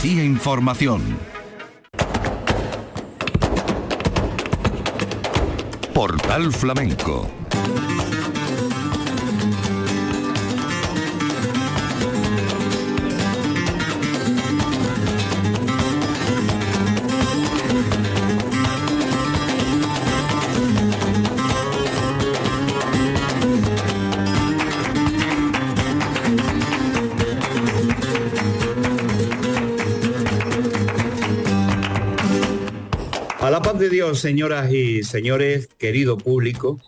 Andalucía Información. Portal Flamenco de Dios, señoras y señores, querido público,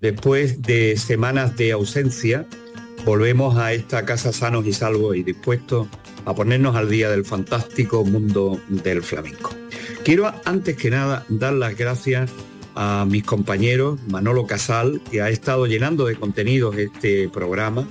después de semanas de ausencia, volvemos a esta casa sanos y salvos y dispuestos a ponernos al día del fantástico mundo del flamenco. Quiero antes que nada dar las gracias a mis compañeros, Manolo Casal, que ha estado llenando de contenidos este programa,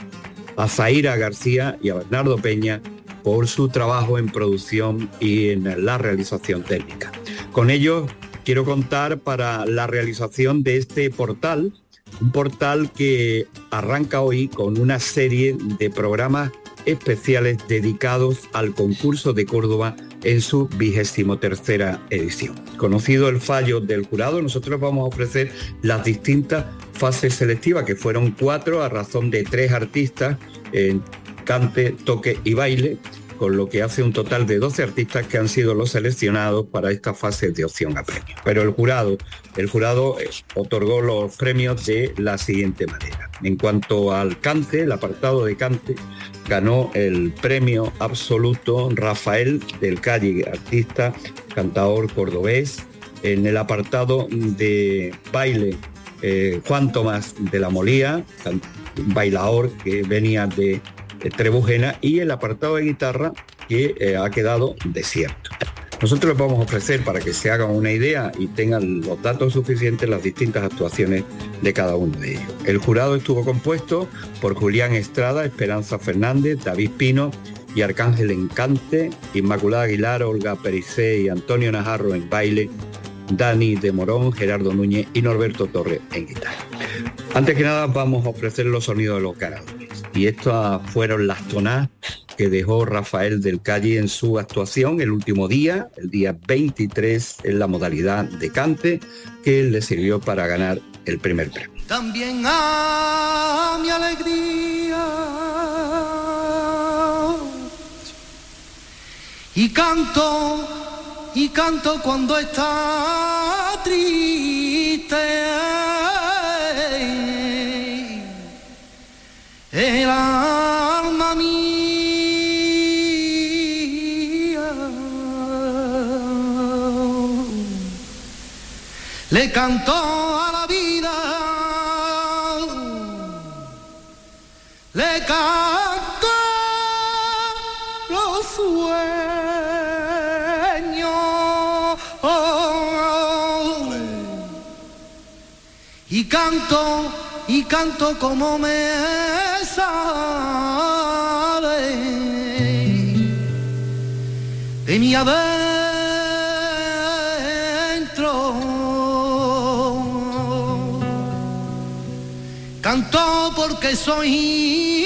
a Zaira García y a Bernardo Peña por su trabajo en producción y en la realización técnica. Con ellos quiero contar para la realización de este portal, un portal que arranca hoy con una serie de programas especiales dedicados al concurso de Córdoba en su vigésimo tercera edición. Conocido el fallo del jurado, nosotros vamos a ofrecer las distintas fases selectivas, que fueron cuatro a razón de tres artistas en cante, toque y baile, con lo que hace un total de 12 artistas que han sido los seleccionados para esta fase de opción a premio. Pero el jurado, el jurado eh, otorgó los premios de la siguiente manera. En cuanto al cante, el apartado de cante, ganó el premio absoluto Rafael del Calle, artista, cantador cordobés. En el apartado de baile, eh, Juan Tomás de la Molía, bailador que venía de Trebujena y el apartado de guitarra que eh, ha quedado desierto. Nosotros les vamos a ofrecer para que se hagan una idea y tengan los datos suficientes las distintas actuaciones de cada uno de ellos. El jurado estuvo compuesto por Julián Estrada, Esperanza Fernández, David Pino y Arcángel Encante, Inmaculada Aguilar, Olga Pericé y Antonio Najarro en baile, Dani de Morón, Gerardo Núñez y Norberto Torres en guitarra. Antes que nada vamos a ofrecer los sonidos de los ganadores y estas fueron las tonas que dejó Rafael del Calle en su actuación el último día, el día 23, en la modalidad de cante, que le sirvió para ganar el primer premio. También a mi alegría y canto y canto cuando está triste el alma mía. Le cantó a la vida, le cantó los sueños y canto y canto como me sale de mi adentro. Canto porque soy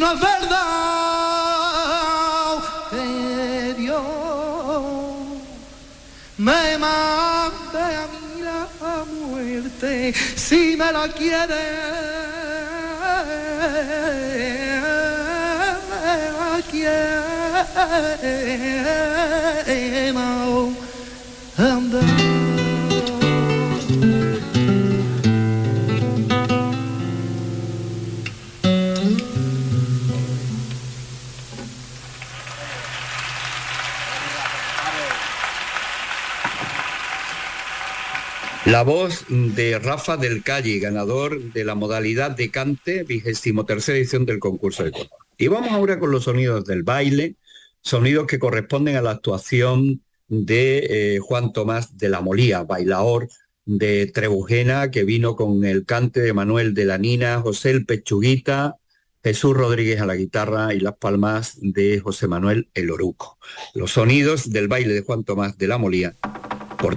no es verdad que Dios me mande a mí la muerte si me la quiere. Me la la voz de Rafa del Calle, ganador de la modalidad de cante, vigésimo tercera edición del concurso de Córdoba. Y vamos ahora con los sonidos del baile, sonidos que corresponden a la actuación de eh, Juan Tomás de la Molía, bailador de Trebujena, que vino con el cante de Manuel de la Nina, José el Pechuguita, Jesús Rodríguez a la guitarra y las palmas de José Manuel el Oruco. Los sonidos del baile de Juan Tomás de la Molía por.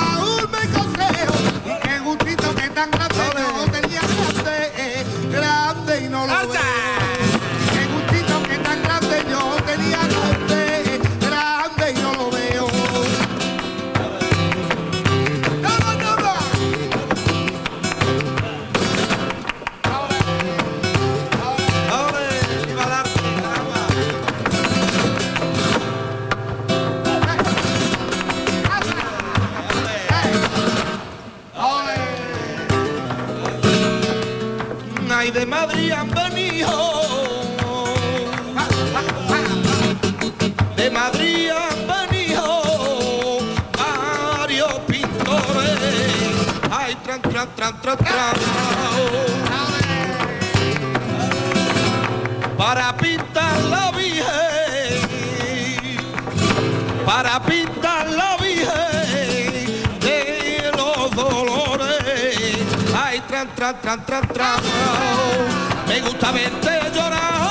me gusta verte llorar.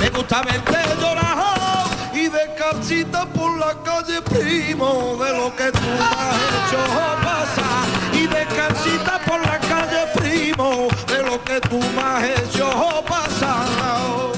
Me gusta verte llorar y de carcita por la calle primo de lo que tú has hecho pasar y de carcita por la calle primo de lo que tú me has hecho pasar.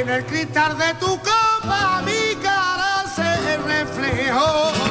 En el cristal de tu copa mi cara se reflejó.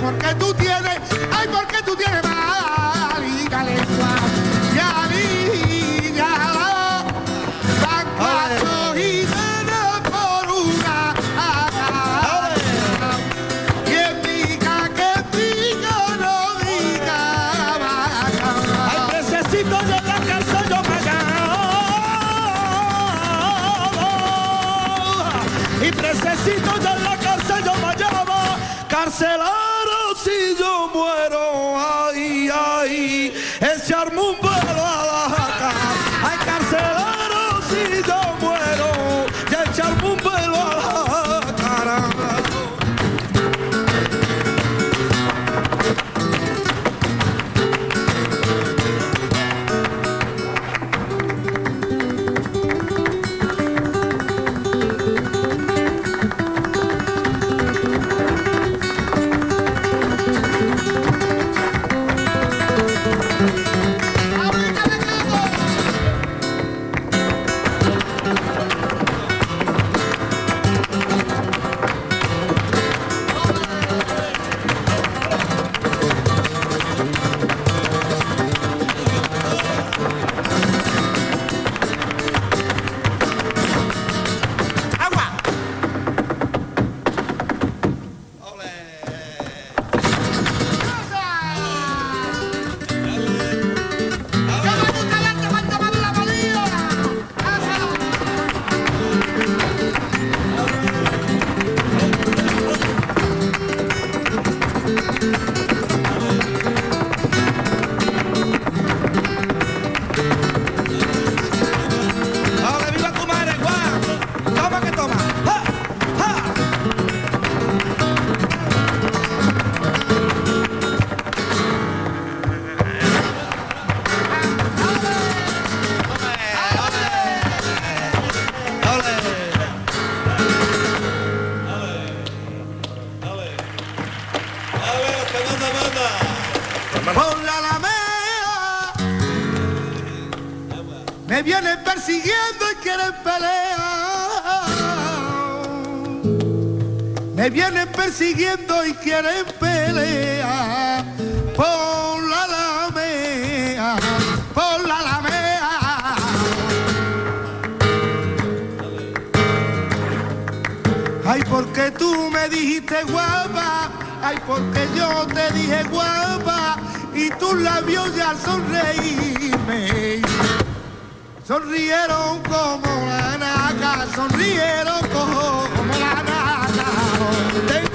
Porque tú tienes, ay, porque tú tienes mala lengua. Ya, cancelar. Quieren pelear. Por la alameda, por la alameda. Ay, porque tú me dijiste guapa, ay, porque yo te dije guapa, y tus labios ya al sonreírme sonrieron como la naca, sonrieron como la naca.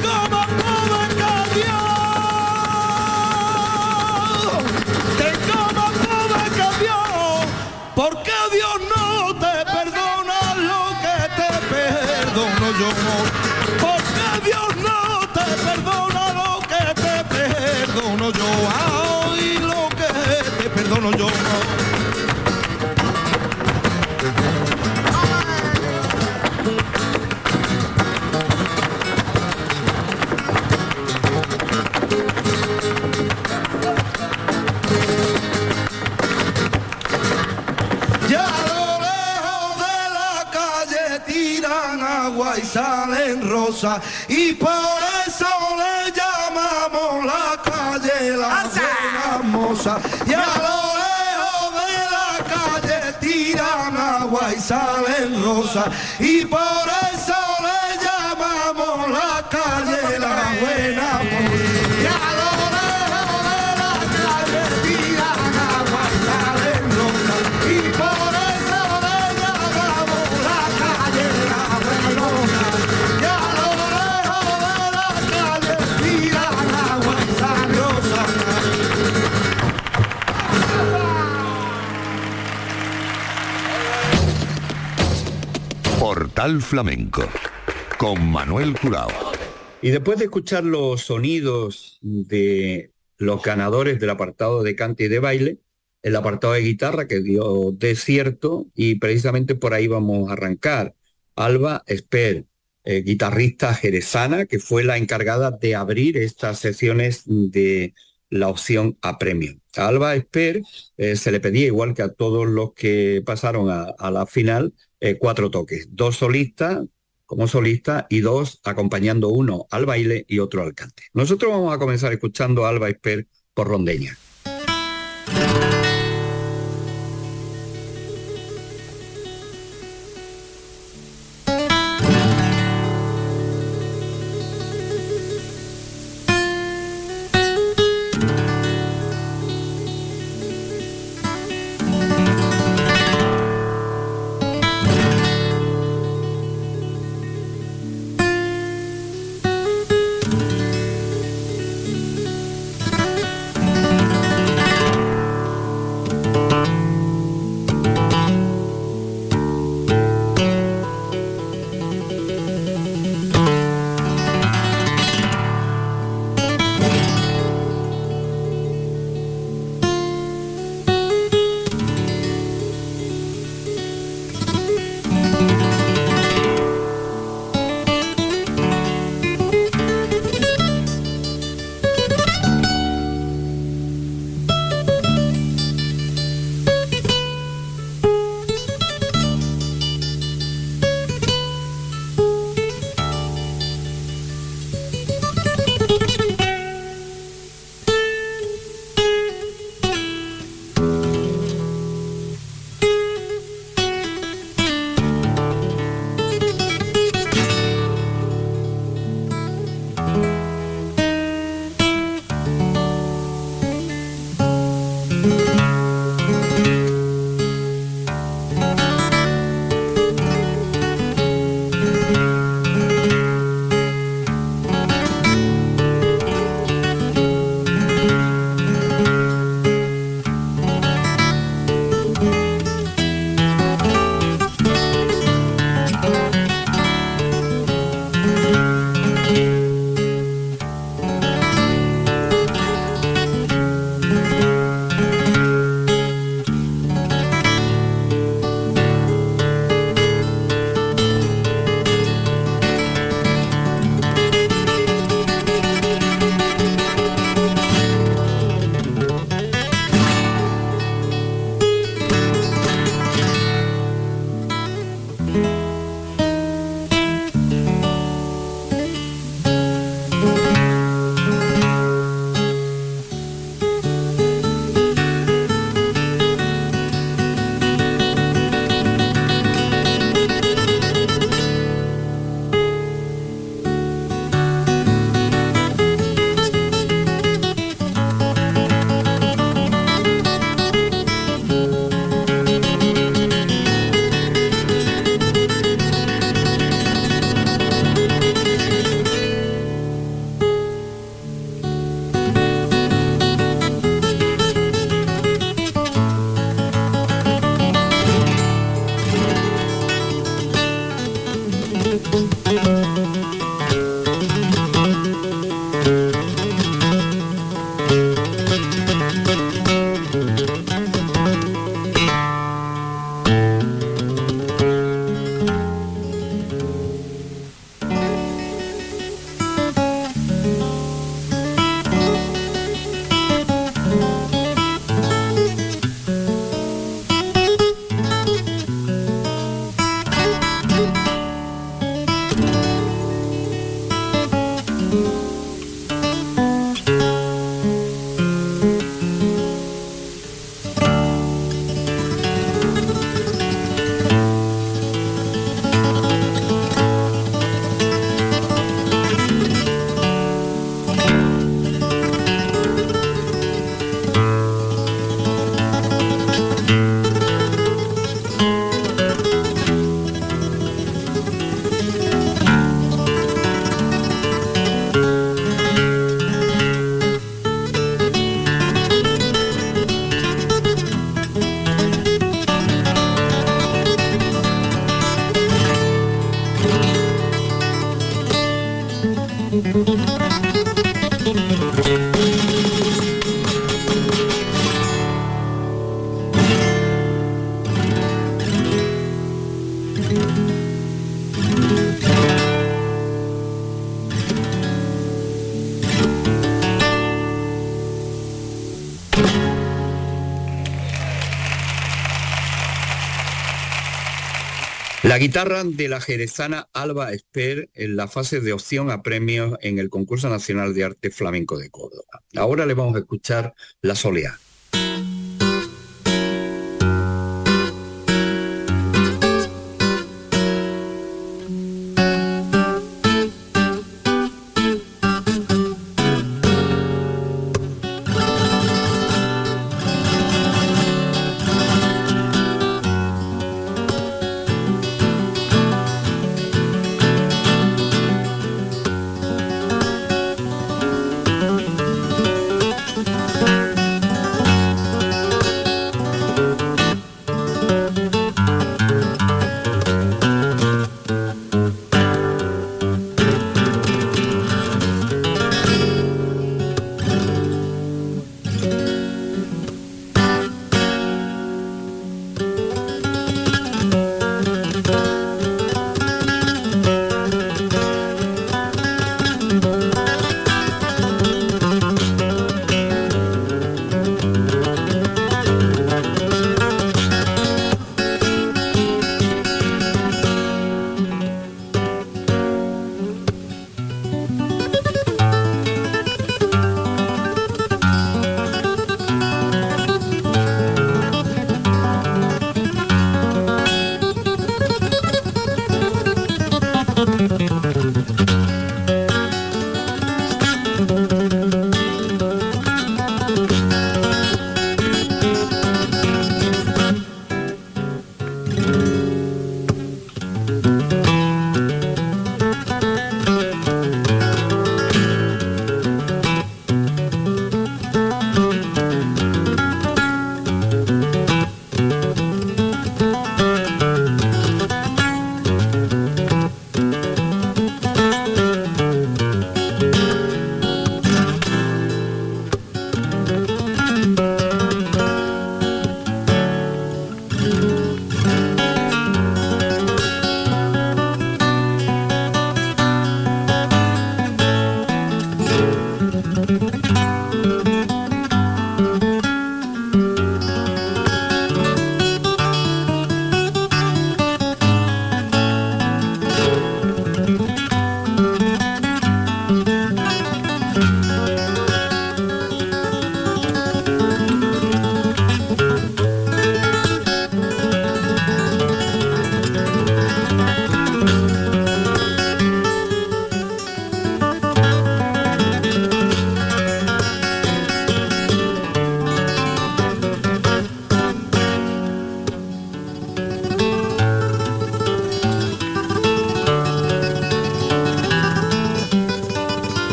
Perdona lo que te perdono yo. Ay, lo que te perdono yo. Y salen rosas y por llamamos la calle la buena moza. Y a lo lejos de la calle tiran agua y salen rosas y por eso Portal Flamenco con Manuel Curao. Y después de escuchar los sonidos de los ganadores del apartado de cante y de baile, el apartado de guitarra que dio desierto y precisamente por ahí vamos a arrancar. Alba Esper, eh, guitarrista jerezana, que fue la encargada de abrir estas sesiones de la opción a premio. Alba Esper eh, se le pedía, igual que a todos los que pasaron a la final, eh, cuatro toques, dos solistas como solista y dos acompañando uno al baile y otro al cante. Nosotros vamos a comenzar escuchando a Alba Esper por Rondeña. La guitarra de la jerezana Alba Esper en la fase de opción a premios en el Concurso Nacional de Arte Flamenco de Córdoba. Ahora le vamos a escuchar la soleá.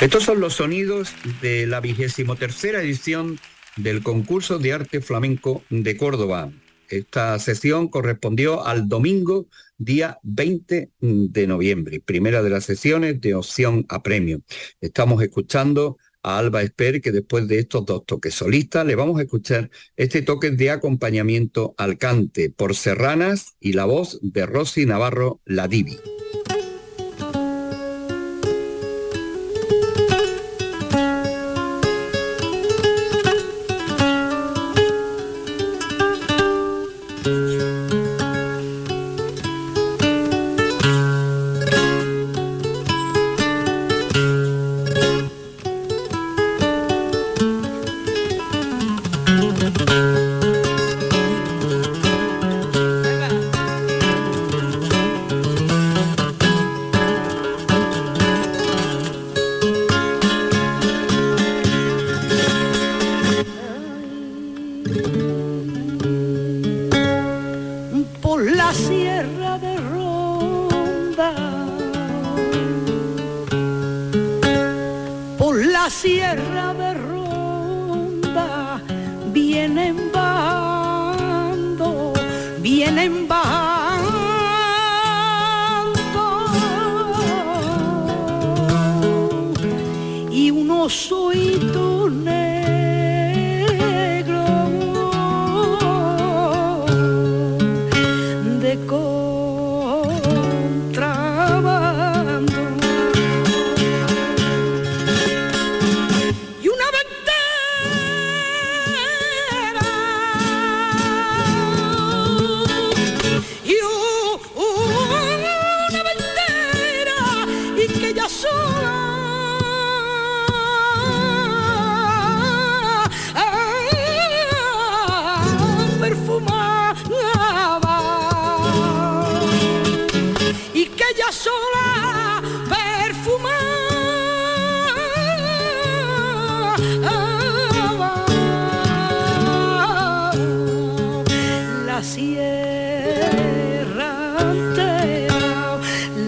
Estos son los sonidos de la vigésimo tercera edición del concurso de arte flamenco de Córdoba. Esta sesión correspondió al domingo, día 20 de noviembre, primera de las sesiones de opción a premio. Estamos escuchando a Alba Esper, que después de estos dos toques solistas le vamos a escuchar este toque de acompañamiento al cante por Serranas y la voz de Rosy Navarro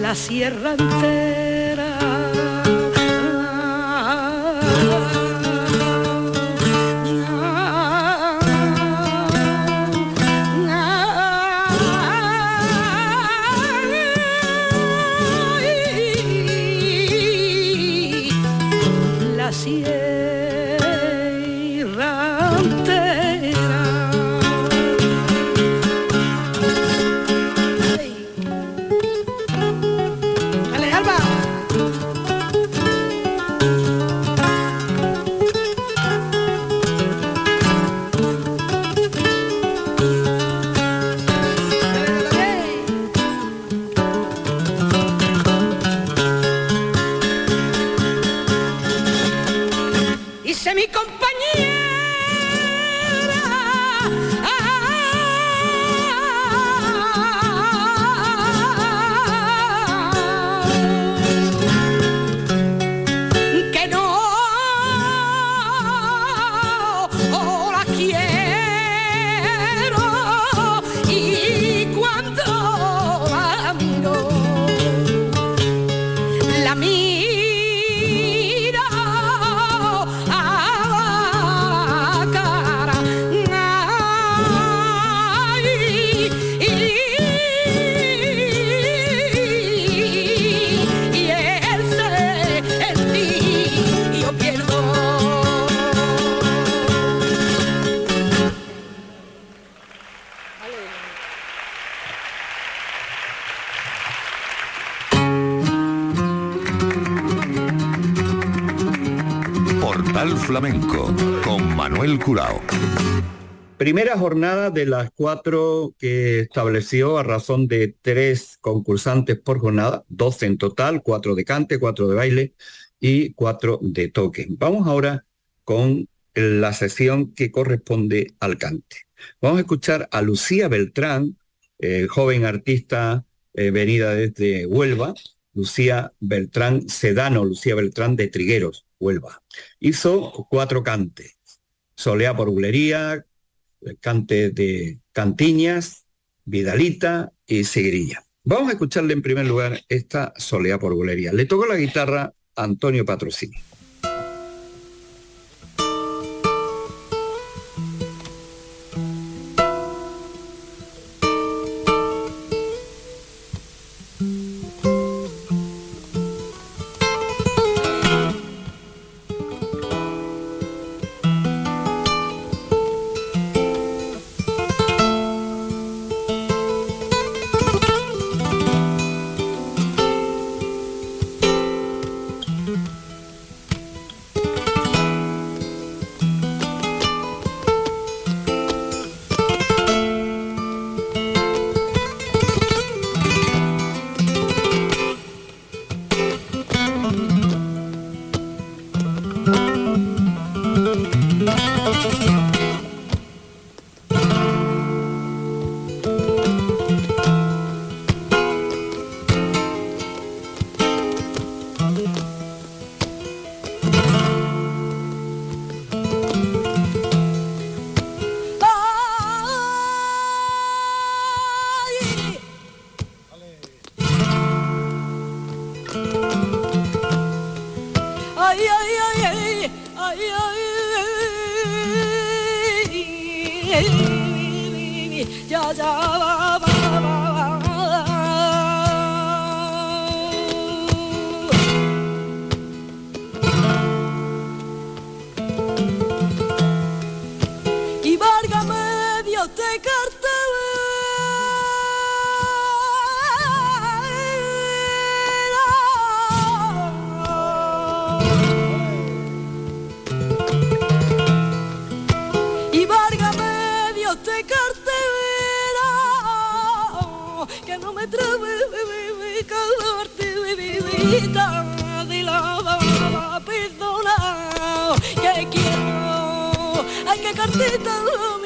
La Divi. Flamenco Primera jornada de las cuatro que estableció a razón de tres concursantes por jornada, 12 en total, cuatro de cante, cuatro de baile y cuatro de toque. Vamos ahora con la sesión que corresponde al cante. Vamos a escuchar a Lucía Beltrán, eh, joven artista eh, venida desde Huelva, Lucía Beltrán Sedano, Lucía Beltrán de Trigueros. Huelva. Hizo cuatro cantes, Solea por Bulería, cante de Cantiñas, Vidalita y Seguirilla. Vamos a escucharle en primer lugar esta Solea por Bulería. Le tocó la guitarra Antonio Patrocini. secarte verá, oh, que no me trabe calarte bebida de la perdona que quiero, hay que cartita.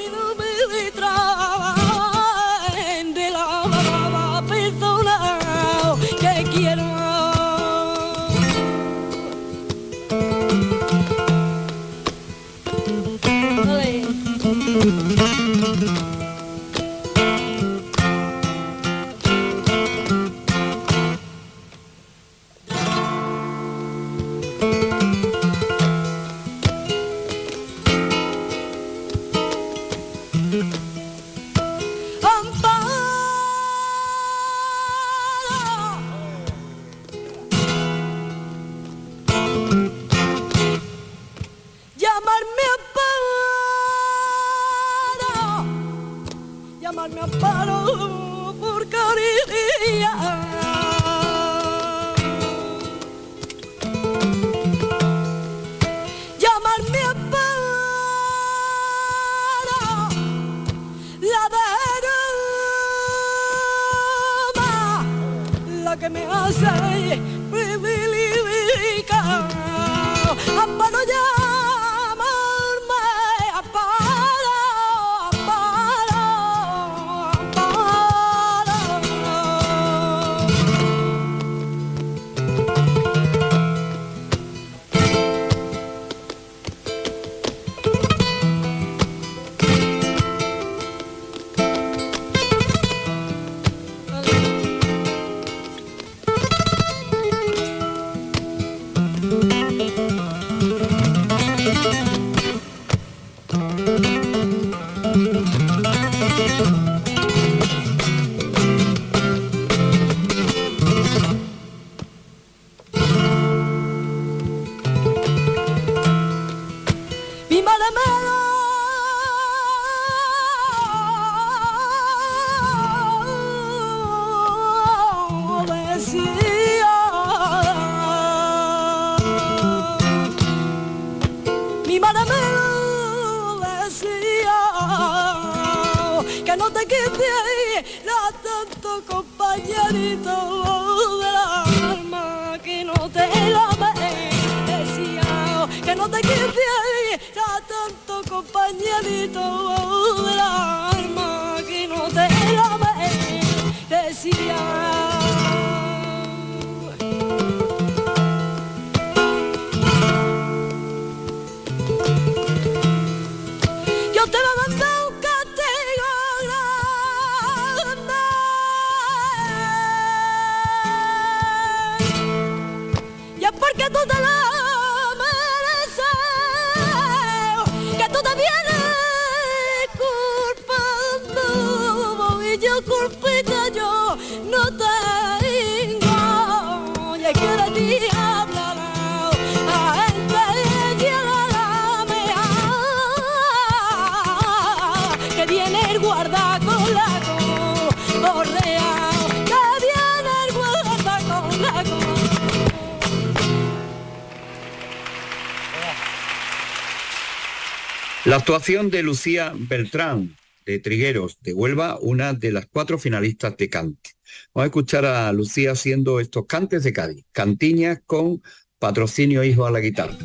La actuación de Lucía Beltrán de Trigueros de Huelva, una de las cuatro finalistas de Cante. Vamos a escuchar a Lucía haciendo estos cantes de Cádiz, cantiñas con patrocinio hijo a la guitarra.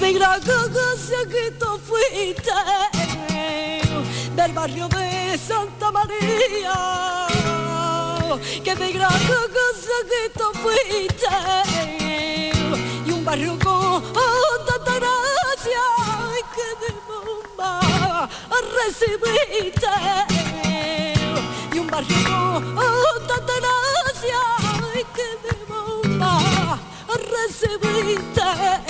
Que me gracia que tú fuiste. Del barrio de Santa María. Que me gracia que tú fuiste. Y un barrio con tanta gracia. Que de bomba recibiste. Y un barrio con tanta gracia. Que de bomba recibiste.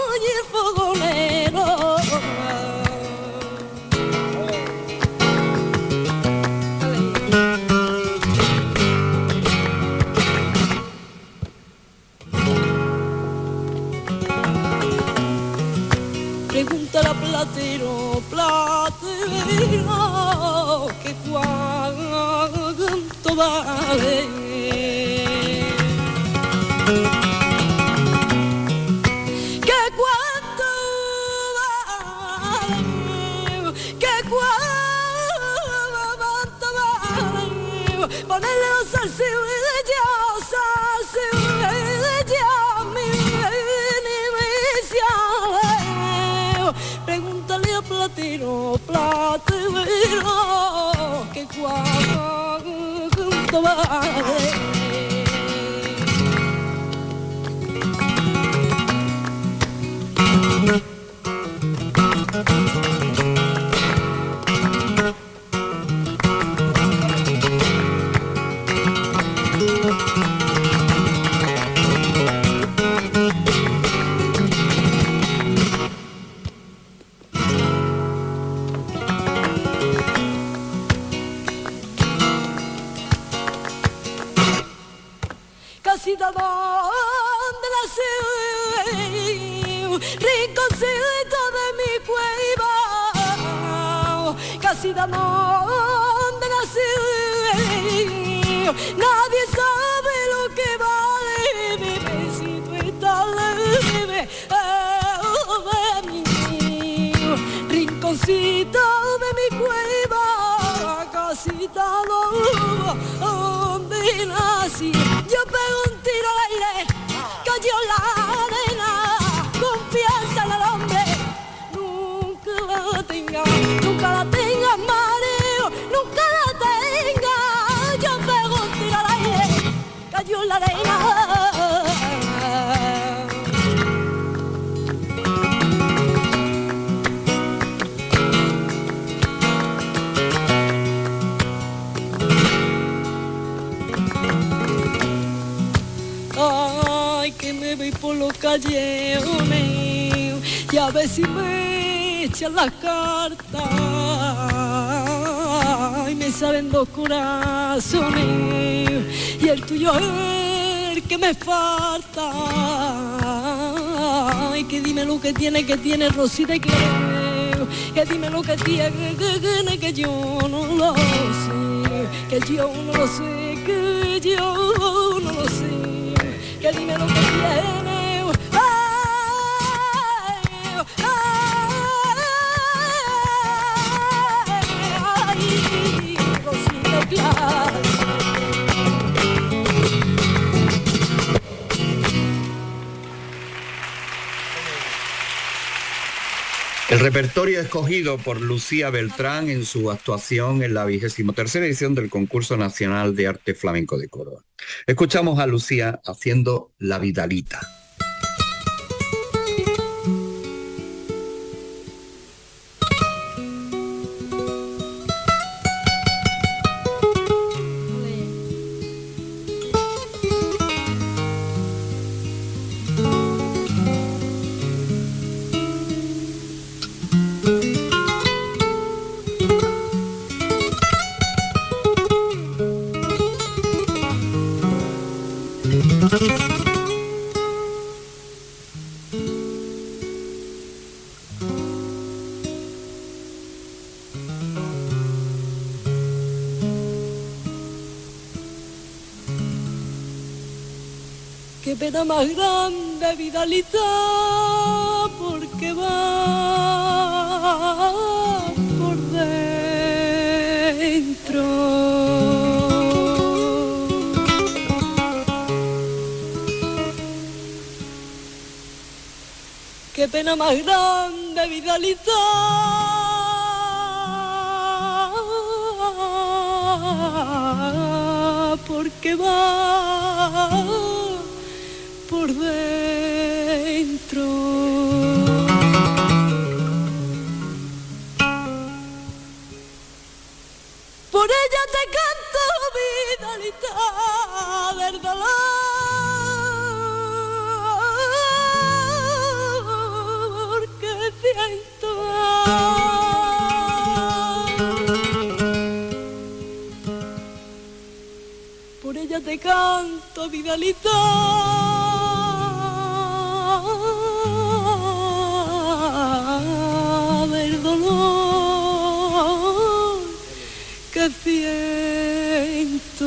vale oh, que me falta tiene, que dime lo que tiene, que tiene Rosita que, que dime lo que tiene, que, que, que yo no lo sé, que yo no lo sé, que yo no lo sé, que dime lo que tiene. El repertorio escogido por Lucía Beltrán en su actuación en la vigésimo tercera edición del Concurso Nacional de Arte Flamenco de Córdoba. Escuchamos a Lucía haciendo La Vidalita. Más grande, Vidalita, porque va por dentro. Qué pena más grande, Vidalita. porque va por dentro. Por ella te canto, vidalita del dolor que siento. Te canto, vidalita. Dolor que siento.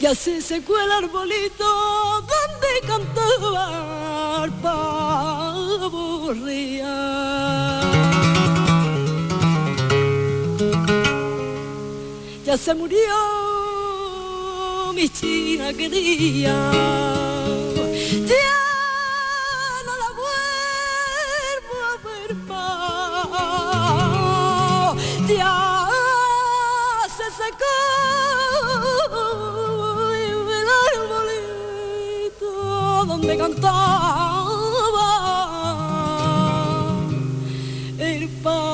Y así se cuela el arbolito donde cantaba el pavo real. ya se murió mi querida. Ya no la vuelvo a ver más. Ya se secó el arbolito donde cantaba el pavo.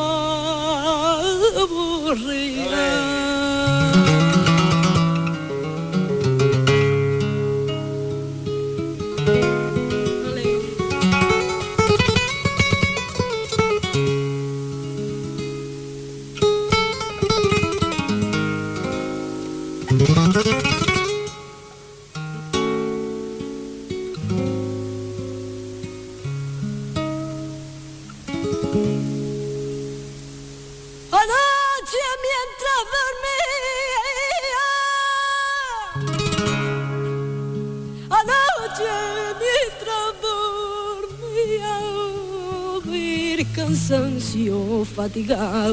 Cansancio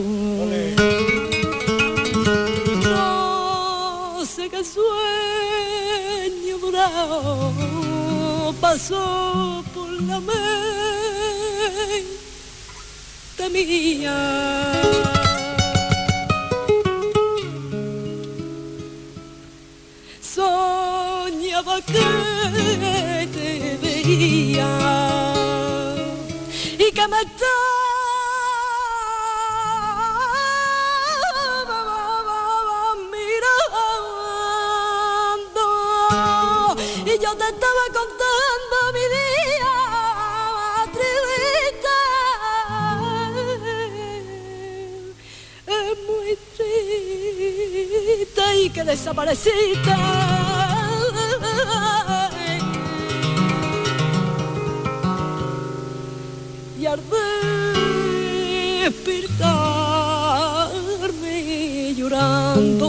despertarme llorando.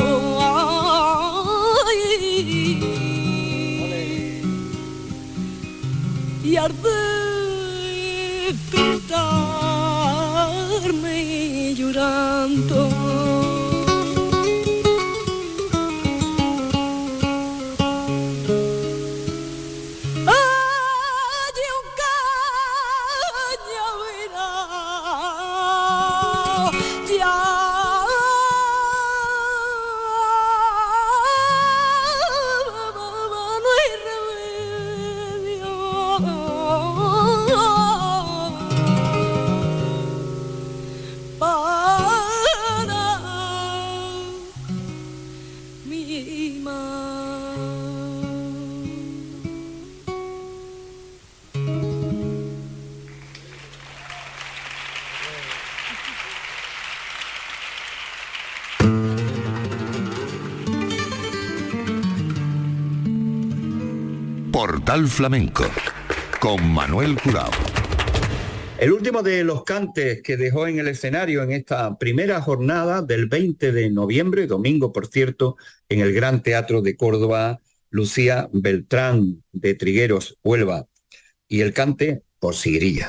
ay, y al despertarme llorando. Flamenco con Manuel Curao. El último de los cantes que dejó en el escenario en esta primera jornada del 20 de noviembre, domingo por cierto, en el Gran Teatro de Córdoba, Lucía Beltrán de Trigueros, Huelva, y el cante por Sigrilla.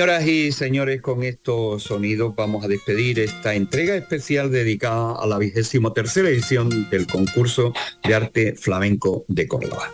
Señoras y señores, con estos sonidos vamos a despedir esta entrega especial dedicada a la vigésimo tercera edición del concurso de arte flamenco de Córdoba.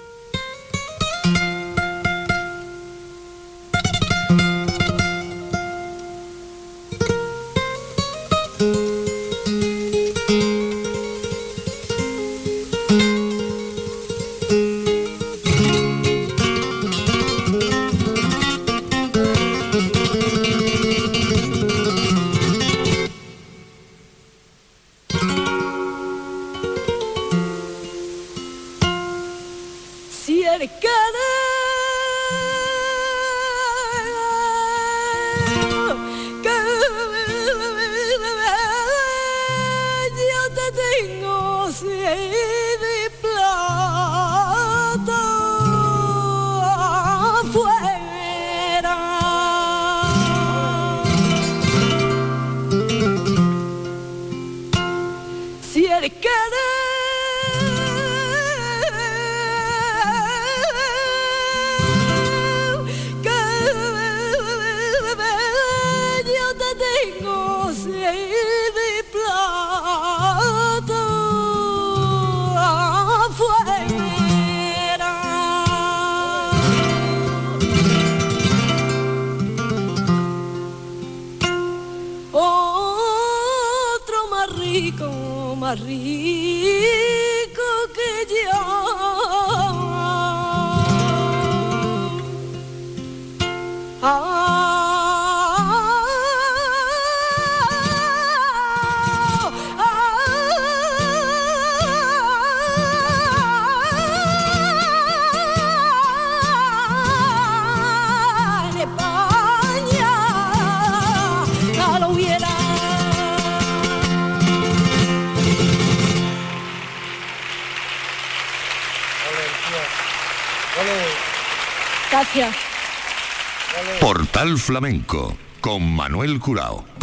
Flamenco con Manuel Curao.